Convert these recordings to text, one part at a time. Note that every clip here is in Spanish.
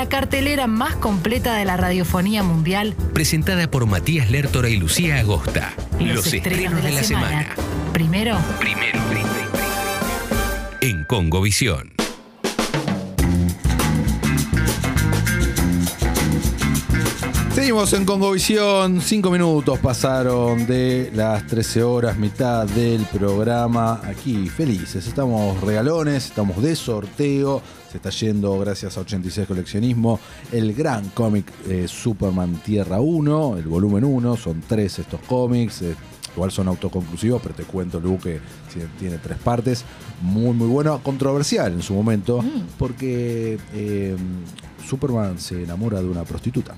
la cartelera más completa de la radiofonía mundial. Presentada por Matías Lertora y Lucía Agosta. Los, estrenos, de la, semana. Primero, Primero. En Congovisión. Seguimos en Congovisión, cinco minutos pasaron de las 13 horas, mitad del programa. Aquí felices, estamos regalones, estamos de sorteo. Se está yendo, gracias a 86 Coleccionismo, el gran cómic eh, Superman Tierra 1, el volumen 1. Son tres estos cómics. eh, igual son autoconclusivos, pero te cuento, Lu, que tiene- tres partes. Muy, muy bueno. Controversial en su momento, porque eh, Superman se enamora de una prostituta.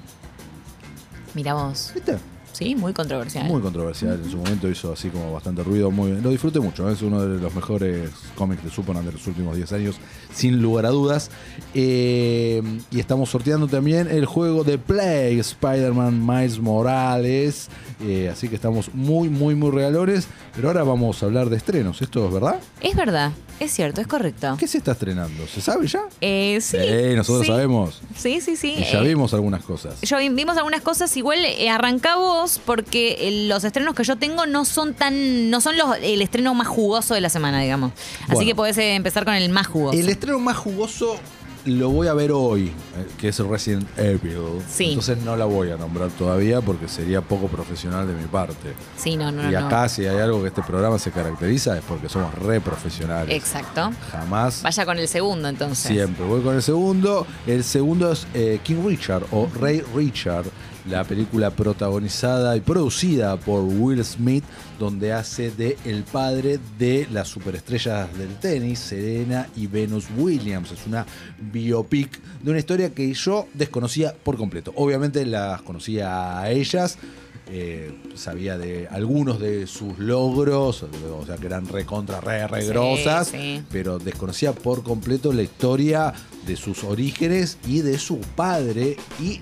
Mira vos. ¿Viste? Sí, muy controversial. Muy controversial. En su momento hizo así como bastante ruido. Muy bien. Lo disfruté mucho. Es uno de los mejores cómics de Superman de los últimos 10 años, sin lugar a dudas. Eh, y estamos sorteando también el juego de Play, Spider-Man Miles Morales. Eh, así que estamos muy, muy, muy regalones. Pero ahora vamos a hablar de estrenos. ¿Esto es verdad? Es verdad, es cierto, es correcto. ¿Qué se está estrenando? ¿Se sabe ya? Eh, sí. Sí, nosotros sí. sabemos. Sí, sí, sí. Y ya Eh, vimos algunas cosas. Vi- vimos algunas cosas, igual eh, porque eh, los estrenos que yo tengo no son tan, no son los, el estreno más jugoso de la semana, digamos. Así que podés eh, empezar con el más jugoso. El estreno más jugoso lo voy a ver hoy, eh, que es Resident Evil. Sí. Entonces no la voy a nombrar todavía porque sería poco profesional de mi parte. Sí, no, no, y no. acá si hay algo que este programa se caracteriza es porque somos re profesionales. Exacto. Jamás. Vaya con el segundo entonces. Siempre. Voy con el segundo. El segundo es eh, King Richard o Rey Richard, la película protagonizada y producida por Will Smith, donde hace de el padre de las superestrellas del tenis, Serena y Venus Williams. Es una biopic de una historia que yo desconocía por completo. Obviamente las conocía a ellas. eh, sabía de algunos de sus logros, o sea que eran recontra, re, re Sí, grosas, sí. pero desconocía por completo la historia de sus orígenes y de su padre. Y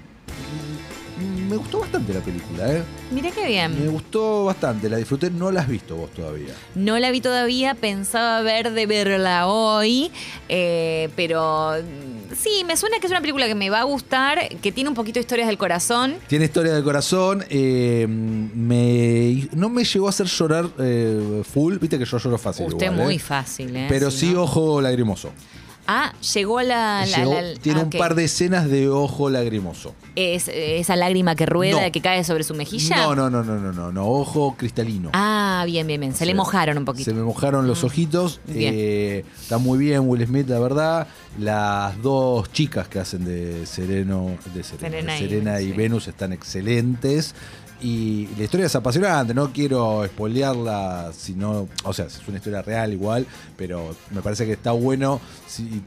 me gustó bastante la película, ¿eh? Mira qué Me bien. gustó bastante, la disfruté, no la has visto vos todavía. No la vi todavía, pensaba ver de verla hoy, eh, pero mm, sí, me suena que es una película que me va a gustar, que tiene un poquito de historias del corazón. Tiene historia del corazón, eh, me, no me llegó a hacer llorar eh, full, viste que yo lloro fácil. Usted igual, ¿eh? muy fácil, ¿eh? Pero Si sí, no- ojo lagrimoso. Ah, llegó a la... la- Llegó- la- tiene ah, un par de escenas de ojo lagrimoso. Es, esa lágrima que rueda, No. que cae sobre su mejilla. No, no, no, no, no, no, no, ojo cristalino. Ah, bien, bien, bien. Se le mojaron un poquito. Se me mojaron los ojitos. Bien. Eh, está muy bien Will Smith, la verdad. Las dos chicas que hacen de Sereno, de Serena, Serena y- Serena y, sí. Venus están excelentes. Y la historia es apasionante, no quiero spoilearla, sino, o sea, es una historia real igual, pero me parece que está bueno si-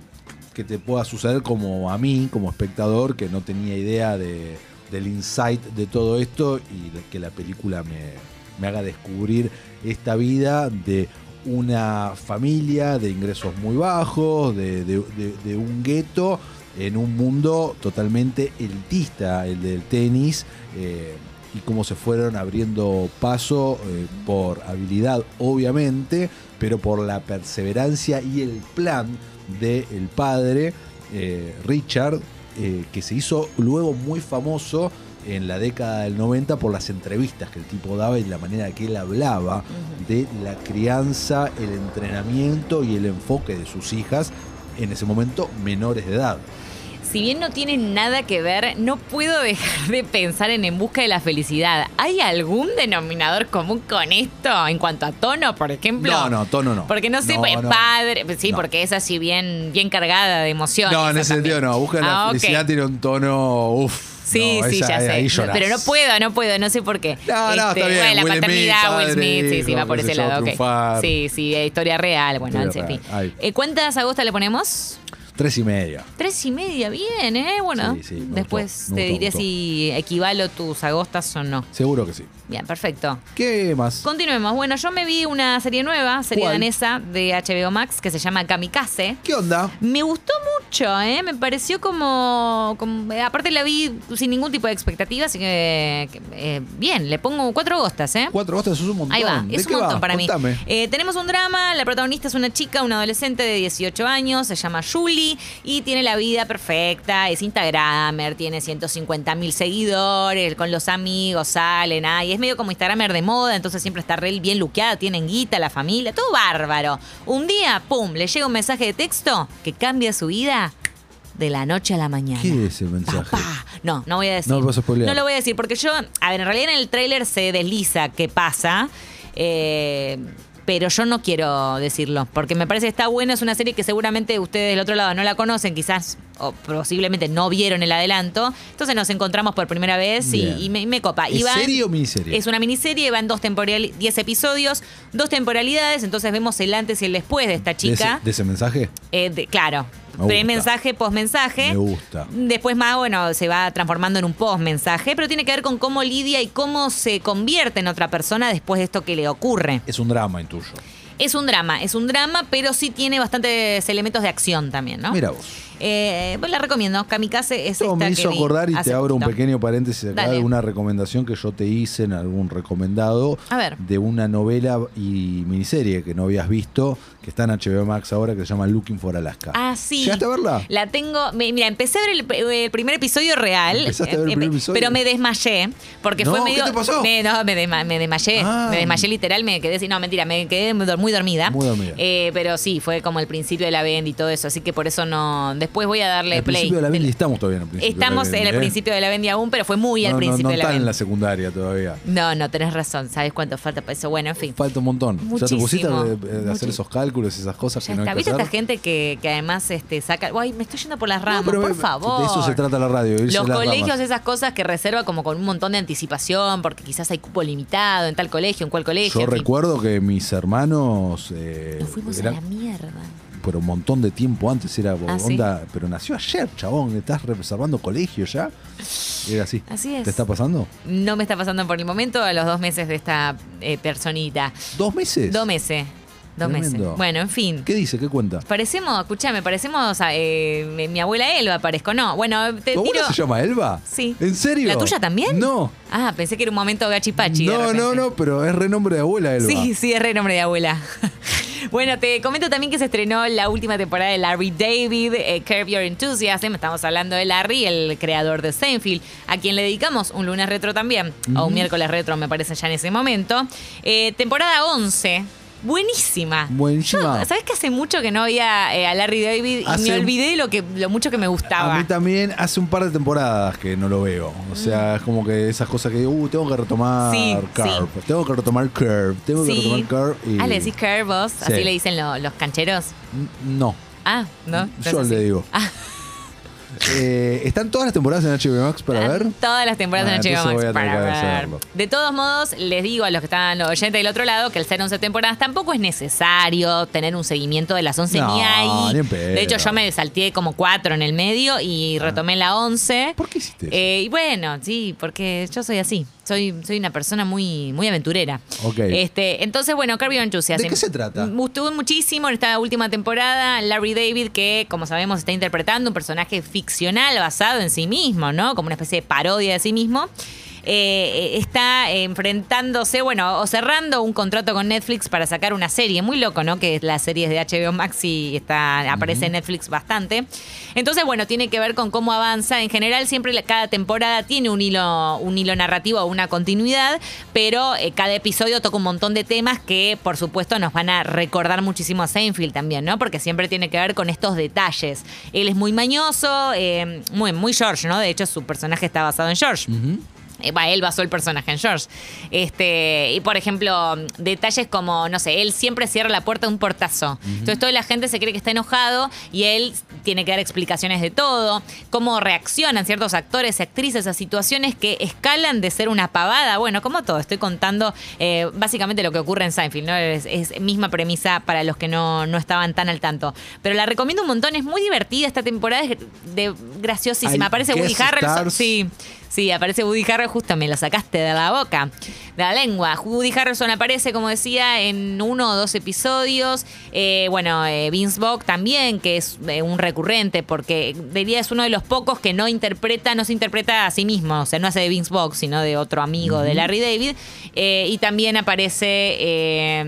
que te pueda suceder como a mí, como espectador, que no tenía idea de, del insight de todo esto y que la película me, me haga descubrir esta vida de una familia de ingresos muy bajos, de- de un gueto en un mundo totalmente elitista, el del tenis, eh, y cómo se fueron abriendo paso eh, por habilidad, obviamente, pero por la perseverancia y el plan del padre, eh, Richard, eh, que se hizo luego muy famoso en la década del 90 por las entrevistas que el tipo daba y la manera que él hablaba de la crianza, el entrenamiento y el enfoque de sus hijas en ese momento menores de edad. Si bien no tiene nada que ver, no puedo dejar de pensar en En Busca de la Felicidad. ¿Hay algún denominador común con esto en cuanto a tono, por ejemplo? No, no, tono no. Porque no sé, No, pues, no. padre, sí, No. porque es así bien, bien cargada de emociones. No, en ese sentido no. Busca la Ah, felicidad tiene un tono. Uff. Sí, sí, ya sé. Pero no puedo, no puedo, no sé por qué. Este, No, no, está bien. Bueno, la Will paternidad, Smith, Will Smith, sí, sí, va por ese lado. ok. triunfar. Sí, sí, historia real. Bueno, en fin. Eh, ¿Cuántas agostas le ponemos? Tres y media. Tres y media, bien, ¿eh? Bueno, Sí, sí, me después gustó, te gustó, diré gustó. si equivalo tus agostas o no. Seguro que sí. Bien, perfecto. ¿Qué más? Continuemos. Bueno, yo me vi una serie nueva, serie ¿Cuál? danesa de HBO Max que se llama Kamikaze. ¿Qué onda? Me gustó mucho. Mucho, ¿eh? Me pareció como, como- eh, Aparte la vi sin ningún tipo de expectativa, así que. eh, bien, le pongo cuatro gostas, ¿eh? Cuatro hostas es un montón. Ahí va, ¿De es un montón va? para mí. Eh, tenemos un drama, la protagonista es una chica, una adolescente de 18 años, se llama Julie y tiene la vida perfecta, es Instagramer, tiene 150 mil seguidores, con los amigos salen, ah, y es medio como Instagramer de moda, entonces siempre está re bien luqueada, tienen guita, la familia, todo bárbaro. Un día, pum, le llega un mensaje de texto que cambia su vida de la noche a la mañana. ¿Qué es el mensaje? Papá. No, no voy a decir. No me vas a spoilear. No lo voy a decir porque yo, a ver, en realidad en el tráiler se desliza qué pasa. eh, pero yo no quiero decirlo, porque me parece que está buena, es una serie que seguramente ustedes del otro lado no la conocen, quizás o posiblemente no vieron el adelanto. Entonces nos encontramos por primera vez y, me, y me copa. ¿Es serie o miniserie? Es una miniserie, va en dos temporali- 10 episodios, dos temporalidades, entonces vemos el antes y el después de esta ¿De ese, chica. de ese mensaje? Eh, de- claro, Me gusta. pre-mensaje, post-mensaje. Me gusta. Después más, bueno, se va transformando en un post-mensaje, pero tiene que ver con cómo lidia y cómo se convierte en otra persona después de esto que le ocurre. Es un drama intuyo. Es un drama, es un drama, pero sí tiene bastantes elementos de acción también, ¿no? Mira vos. Eh, pues la recomiendo. Kamikaze es Esto esta me hizo que acordar y te abro un pequeño paréntesis acá Dale. de una recomendación que yo te hice en algún recomendado A ver. de una novela y miniserie que no habías visto, que está en HBO Max ahora, que se llama Looking for Alaska. Ah, sí. ¿Llegaste a verla? La tengo. me- Mira, empecé a ver el, el primer episodio real. Empezaste a ver el eh, primer episodio. Pero me desmayé. Porque No, fue ¿qué medio. te pasó? Me, no, me, desma- me desmayé. Ah. Me desmayé literal, me quedé así. No, mentira, me quedé muy, dor- muy dormida. Muy dormida. Eh, pero sí, fue como el principio de la venda y todo eso. Así que por eso no. Después voy a darle Al play. principio de la Bendy estamos todavía en el principio. Estamos de la en el Bendy, ¿eh? principio de la Bendy aún, pero fue muy al No, no, principio no de la están en Bendy. la secundaria todavía. No, no, tenés razón. ¿Sabes cuánto falta para eso? Bueno, en fin. Falta un montón. ¿Ya te pusiste Muchísimo. de, de hacer Muchi- esos cálculos esas cosas Ya que no hay que ¿Viste esta hacer? gente que, que además este, saca. Ay, me estoy yendo por las No, ramas, pero por favor. De eso se trata la radio. Los colegios, ramas. esas cosas que reserva como con un montón de anticipación, porque quizás hay cupo limitado en tal colegio, en cual colegio. Yo en recuerdo que mis hermanos. eh, Nos fuimos eran- a la mierda. Pero un montón de tiempo antes era Ah, pero nació ayer, chabón, estás reservando colegio ya. Era así. Así es. ¿Te está pasando? No me está pasando por el momento a los dos meses de esta eh, personita. ¿Dos meses? Dos meses. Dos Tremendo. meses. Bueno, en fin. ¿Qué dice? ¿Qué cuenta? Parecemos, escuchame, parecemos a eh, mi- mi abuela Elba, parezco. No, bueno, te ¿Tu abuela tiro. se llama Elba? Sí. ¿En serio? ¿La tuya también? No. Ah, pensé que era un momento gachipachi. No, no, no, pero es renombre de abuela Elba. Sí, sí, es re nombre de abuela. bueno, te comento también que se estrenó la última temporada de Larry David, eh, Curb Your Enthusiasm. Estamos hablando de Larry, el creador de Seinfeld, a quien le dedicamos un lunes retro también, o un miércoles retro, me parece ya en ese momento. Eh, temporada 11. Buenísima. Buenísima. ¿Sabes que hace mucho que no veía eh, a Larry David y me olvidé lo, que, lo mucho que me gustaba? A mí también hace un par de temporadas que no lo veo. O sea, es como que esas cosas que, uh, tengo que retomar Sí, Curve. Tengo que retomar Curve. Tengo que retomar Curve. Y... Ah, le decís Curb vos, Sí. así le dicen lo- los cancheros. No. Ah, ¿no? Yo le digo. Ah. Eh, ¿Están todas las temporadas en HBO Max para ver? Todas las temporadas Ah, en HBO entonces Max para ver. De todos modos, les digo a los que están oyentes del otro lado que el ser 11 temporadas tampoco es necesario tener un seguimiento de las 11 No, ni ahí. ni en pedo. De hecho, yo me salté como cuatro en el medio y retomé la 11. ¿Por qué hiciste eso? Eh, y bueno, sí, porque yo soy así. Soy, soy una persona muy, muy aventurera. Ok. Este, entonces, bueno, Kirby Enthusiasm. ¿De qué se trata? Me gustó muchísimo en esta última temporada. Larry David, que como sabemos está interpretando un personaje ficcional basado en sí mismo, ¿no? Como una especie de parodia de sí mismo. Eh, está enfrentándose, bueno, o cerrando un contrato con Netflix para sacar una serie. Muy loco, ¿no? Que las series de HBO Max y está, aparece en Netflix bastante. Entonces, bueno, tiene que ver con cómo avanza. En general, siempre la- cada temporada tiene un hilo, un hilo narrativo o una continuidad, pero eh, cada episodio toca un montón de temas que, por supuesto, nos van a recordar muchísimo a Seinfeld también, ¿no? Porque siempre tiene que ver con estos detalles. Él es muy mañoso, eh, muy, muy George, ¿no? De hecho, su personaje está basado en George. Eh, va, él basó el personaje en George. Este, y por ejemplo, detalles como, no sé, él siempre cierra la puerta de un portazo. Entonces toda la gente se cree que está enojado y él tiene que dar explicaciones de todo, cómo reaccionan ciertos actores y actrices a situaciones que escalan de ser una pavada. Bueno, como todo, estoy contando eh, básicamente lo que ocurre en Seinfeld, ¿no? Es, es misma premisa para los que no, no estaban tan al tanto. Pero la recomiendo un montón, es muy divertida esta temporada, es de, graciosísima. Hay Aparece Woody Harrelson. Sí. Sí, aparece Woody Harrelson. Justo me lo sacaste de la boca, de la lengua. Woody Harrelson aparece, como decía, en uno o dos episodios. Eh, bueno, eh, Vince Vaughn también, que es eh, un recurrente, porque diría es uno de los pocos que no interpreta, no se interpreta a sí mismo, o sea, no hace de Vince Vaughn, sino de otro amigo de Larry David. Eh, y también aparece,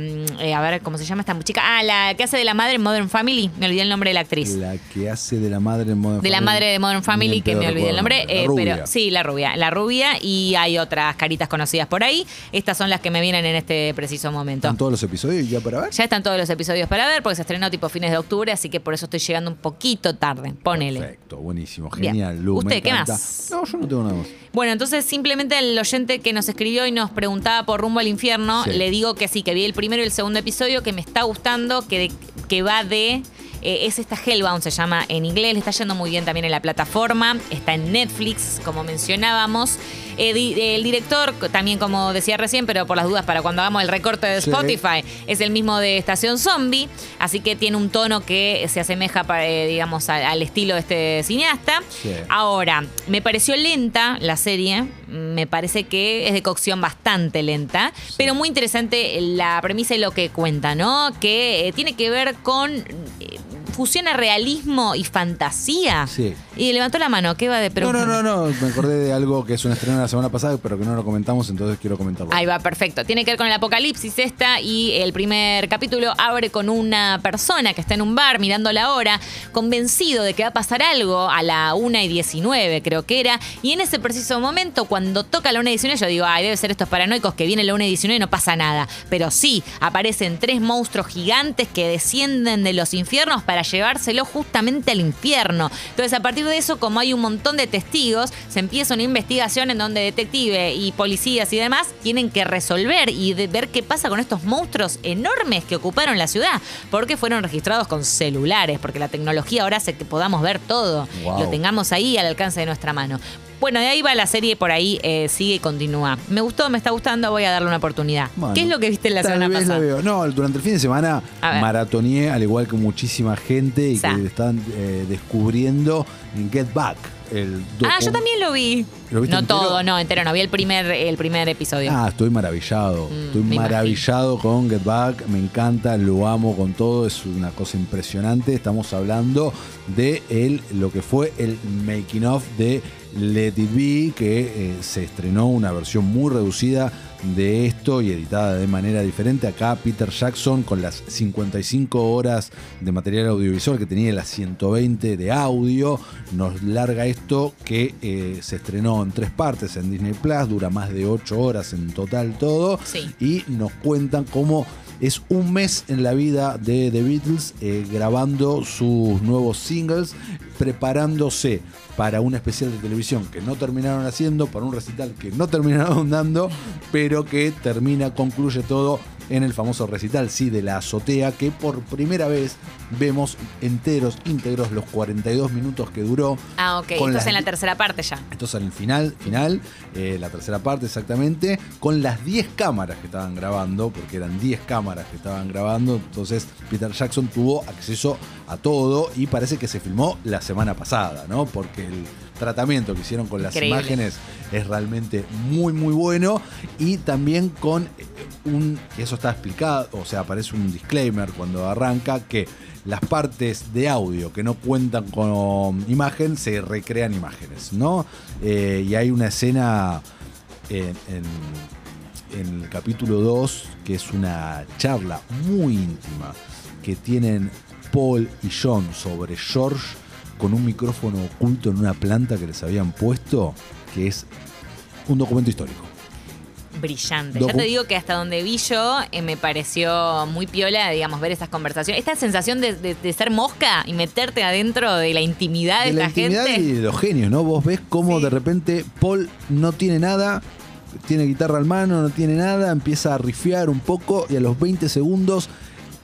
a ver, ¿cómo se llama esta chica? Ah, la que hace de la madre en Modern Family, me olvidé el nombre de la actriz. La que hace de la madre en Modern De la Family. madre de Modern Family, que me olvidé el nombre. Pero sí, la rubia. La rubia y hay otras caritas conocidas por ahí. Estas son las que me vienen en este preciso momento. ¿Están todos los episodios ya para ver? Ya están todos los episodios para ver porque se estrenó tipo fines de octubre, así que por eso estoy llegando un poquito tarde. Ponele. Perfecto, buenísimo, genial. Lu, ¿Usted qué más? No, yo no tengo nada más. Bueno, entonces simplemente el oyente que nos escribió y nos preguntaba por Rumbo al Infierno, Sí. le digo que sí, que vi el primero y el segundo episodio, que me está gustando, que, que va de... eh, es esta Hellbound, se llama en inglés, le está yendo muy bien también en la plataforma, está en Netflix, como mencionábamos. Eh, di- el director, también como decía recién, pero por las dudas para cuando hagamos el recorte de Sí. Spotify, es el mismo de Estación Zombie, así que tiene un tono que se asemeja, eh, digamos, al, al estilo de este cineasta. Sí. Ahora, me pareció lenta la serie, me parece que es de cocción bastante lenta, pero muy interesante la premisa y lo que cuenta, ¿no? Que eh, tiene que ver con... fusiona realismo y fantasía. Sí. Y levantó la mano, ¿qué va de No, no, preguntar? no, no. Me acordé de algo que es un estreno la semana pasada, pero que no lo comentamos, entonces quiero comentarlo. Ahí va, perfecto. Tiene que ver con el apocalipsis esta y el primer capítulo abre con una persona que está en un bar mirando la hora, convencido de que va a pasar algo a la 1 y 19 creo que era, y en ese preciso momento cuando toca la 1 y 19 yo digo, ay, debe ser estos paranoicos que viene la 1 y 19 y no pasa nada. Pero sí, aparecen tres monstruos gigantes que descienden de los infiernos para llevárselo justamente al infierno. Entonces a partir de eso, como hay un montón de testigos, se empieza una investigación en donde detective y policías y demás tienen que resolver y de- ver qué pasa con estos monstruos enormes que ocuparon la ciudad, porque fueron registrados con celulares, porque la tecnología ahora hace que podamos ver todo, Wow. lo tengamos ahí al alcance de nuestra mano. Bueno, de ahí va la serie, por ahí eh, sigue y continúa. Me gustó, me está gustando, voy a darle una oportunidad. Bueno, ¿Qué es lo que viste la semana pasada? la veo. No, durante el fin de semana A maratoneé, al igual que muchísima gente, y que están eh, descubriendo en Get Back. El Ah, yo también lo vi. ¿Lo viste no entero? todo, no, entero, no. Vi el primer, el primer episodio. Ah, estoy maravillado. Mm, estoy maravillado con Get Back. Me encanta, lo amo con todo. Es una cosa impresionante. Estamos hablando de el, lo que fue el making of de Let It Be, que eh, se estrenó una versión muy reducida de esto y editada de manera diferente. Acá Peter Jackson con las 55 horas de material audiovisual que tenía las 120 de audio, nos larga esto que eh, se estrenó en tres partes en Disney Plus, dura más de 8 horas en total todo, Sí. y nos cuentan cómo es un mes en la vida de The Beatles eh, grabando sus nuevos singles, preparándose para un especial de televisión que no terminaron haciendo, para un recital que no terminaron dando, pero que termina, concluye todo en el famoso recital, sí, de la azotea, que por primera vez vemos enteros, íntegros, los 42 minutos que duró. Ah, ok. Esto es en la tercera parte ya. esto es al final, final, eh, la tercera parte exactamente, con las 10 cámaras que estaban grabando, porque eran 10 cámaras que estaban grabando, entonces Peter Jackson tuvo acceso a todo y parece que se filmó la semana pasada, ¿no? Porque el tratamiento que hicieron con las Increíble. imágenes es realmente muy, muy bueno y también con eh, un, eso está explicado, o sea, aparece un disclaimer cuando arranca que las partes de audio que no cuentan con imagen se recrean imágenes, ¿no? Eh, y hay una escena en, en- en el capítulo 2 que es una charla muy íntima que tienen Paul y John sobre George con un micrófono oculto en una planta que les habían puesto, que es un documento histórico. Brillante. Docu- Ya te digo que hasta donde vi yo eh, me pareció muy piola, digamos, ver estas conversaciones. Esta sensación de, de- de ser mosca y meterte adentro de la intimidad de, de la intimidad gente. y de los genios, ¿no? Vos ves cómo Sí. de repente Paul no tiene nada, tiene guitarra al mano, no tiene nada, empieza a rifiar un poco y a los 20 segundos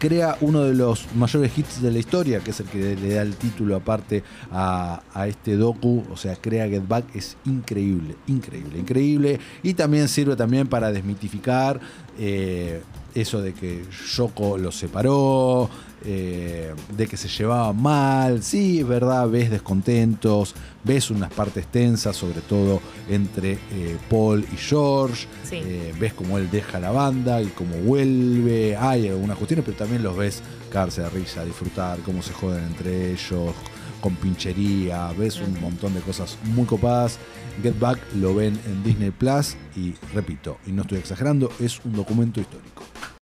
crea uno de los mayores hits de la historia, que es el que le da el título aparte a, a este docu, o sea, crea Get Back, es increíble, increíble, increíble. Y también sirve también para desmitificar eh, eso de que Yoko los separó, eh, de que se llevaba mal, sí, es verdad, ves descontentos, ves unas partes tensas, sobre todo entre eh, Paul y George, Sí. eh, ves cómo él deja la banda y cómo vuelve, hay algunas cuestiones, pero también los ves caerse de risa, disfrutar, cómo se joden entre ellos, con pinchería, ves un montón de cosas muy copadas. Get Back lo ven en Disney Plus y repito, y no estoy exagerando, es un documento histórico.